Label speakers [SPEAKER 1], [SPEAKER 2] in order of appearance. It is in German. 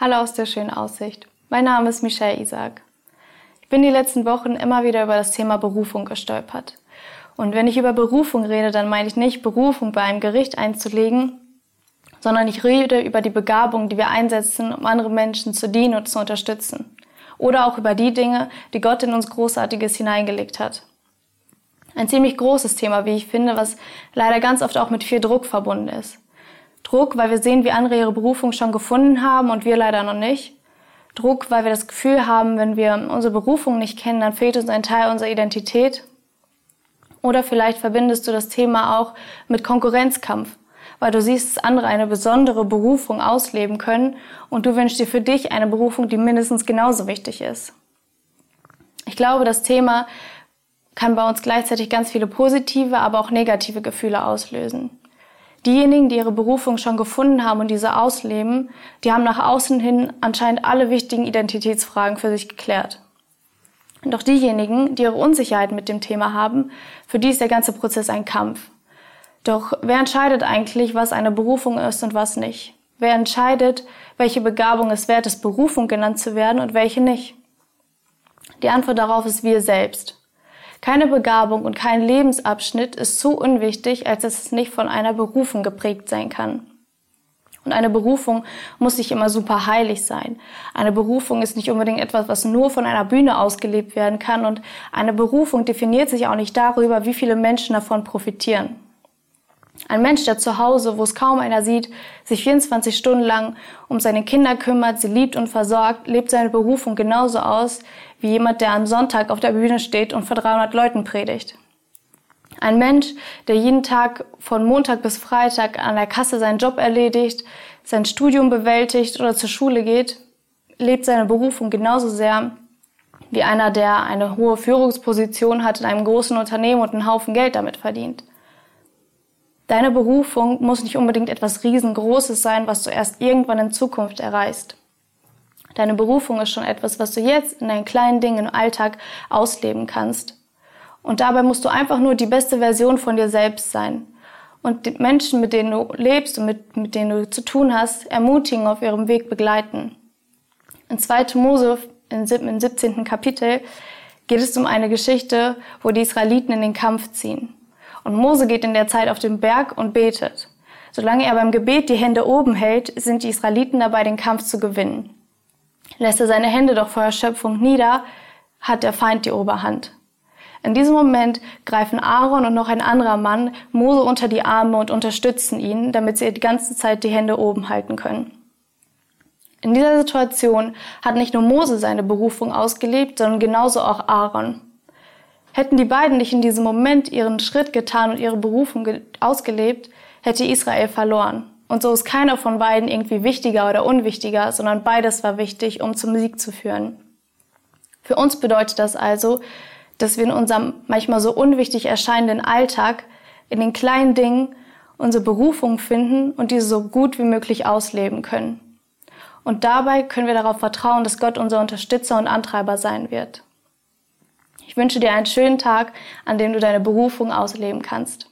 [SPEAKER 1] Hallo aus der schönen Aussicht. Mein Name ist Michelle Isaac. Ich bin die letzten Wochen immer wieder über das Thema Berufung gestolpert. Und wenn ich über Berufung rede, dann meine ich nicht Berufung bei einem Gericht einzulegen, sondern ich rede über die Begabung, die wir einsetzen, um andere Menschen zu dienen und zu unterstützen. Oder auch über die Dinge, die Gott in uns Großartiges hineingelegt hat. Ein ziemlich großes Thema, wie ich finde, was leider ganz oft auch mit viel Druck verbunden ist. Druck, weil wir sehen, wie andere ihre Berufung schon gefunden haben und wir leider noch nicht. Druck, weil wir das Gefühl haben, wenn wir unsere Berufung nicht kennen, dann fehlt uns ein Teil unserer Identität. Oder vielleicht verbindest du das Thema auch mit Konkurrenzkampf, weil du siehst, dass andere eine besondere Berufung ausleben können und du wünschst dir für dich eine Berufung, die mindestens genauso wichtig ist. Ich glaube, das Thema kann bei uns gleichzeitig ganz viele positive, aber auch negative Gefühle auslösen. Diejenigen, die ihre Berufung schon gefunden haben und diese ausleben, die haben nach außen hin anscheinend alle wichtigen Identitätsfragen für sich geklärt. Doch diejenigen, die ihre Unsicherheit mit dem Thema haben, für die ist der ganze Prozess ein Kampf. Doch wer entscheidet eigentlich, was eine Berufung ist und was nicht? Wer entscheidet, welche Begabung es wert ist, Berufung genannt zu werden und welche nicht? Die Antwort darauf ist wir selbst. Keine Begabung und kein Lebensabschnitt ist so unwichtig, als dass es nicht von einer Berufung geprägt sein kann. Und eine Berufung muss nicht immer super heilig sein. Eine Berufung ist nicht unbedingt etwas, was nur von einer Bühne ausgelebt werden kann. Und eine Berufung definiert sich auch nicht darüber, wie viele Menschen davon profitieren. Ein Mensch, der zu Hause, wo es kaum einer sieht, sich 24 Stunden lang um seine Kinder kümmert, sie liebt und versorgt, lebt seine Berufung genauso aus wie jemand, der am Sonntag auf der Bühne steht und vor 300 Leuten predigt. Ein Mensch, der jeden Tag von Montag bis Freitag an der Kasse seinen Job erledigt, sein Studium bewältigt oder zur Schule geht, lebt seine Berufung genauso sehr wie einer, der eine hohe Führungsposition hat in einem großen Unternehmen und einen Haufen Geld damit verdient. Deine Berufung muss nicht unbedingt etwas riesengroßes sein, was du erst irgendwann in Zukunft erreichst. Deine Berufung ist schon etwas, was du jetzt in deinen kleinen Dingen im Alltag ausleben kannst. Und dabei musst du einfach nur die beste Version von dir selbst sein. Und die Menschen, mit denen du lebst und mit, mit denen du zu tun hast, ermutigen, auf ihrem Weg begleiten. In 2. Mose, im 17. Kapitel, geht es um eine Geschichte, wo die Israeliten in den Kampf ziehen. Und Mose geht in der Zeit auf den Berg und betet. Solange er beim Gebet die Hände oben hält, sind die Israeliten dabei, den Kampf zu gewinnen. Lässt er seine Hände doch vor Erschöpfung nieder, hat der Feind die Oberhand. In diesem Moment greifen Aaron und noch ein anderer Mann Mose unter die Arme und unterstützen ihn, damit sie die ganze Zeit die Hände oben halten können. In dieser Situation hat nicht nur Mose seine Berufung ausgelebt, sondern genauso auch Aaron. Hätten die beiden nicht in diesem Moment ihren Schritt getan und ihre Berufung ausgelebt, hätte Israel verloren. Und so ist keiner von beiden irgendwie wichtiger oder unwichtiger, sondern beides war wichtig, um zum Sieg zu führen. Für uns bedeutet das also, dass wir in unserem manchmal so unwichtig erscheinenden Alltag, in den kleinen Dingen, unsere Berufung finden und diese so gut wie möglich ausleben können. Und dabei können wir darauf vertrauen, dass Gott unser Unterstützer und Antreiber sein wird. Ich wünsche dir einen schönen Tag, an dem du deine Berufung ausleben kannst.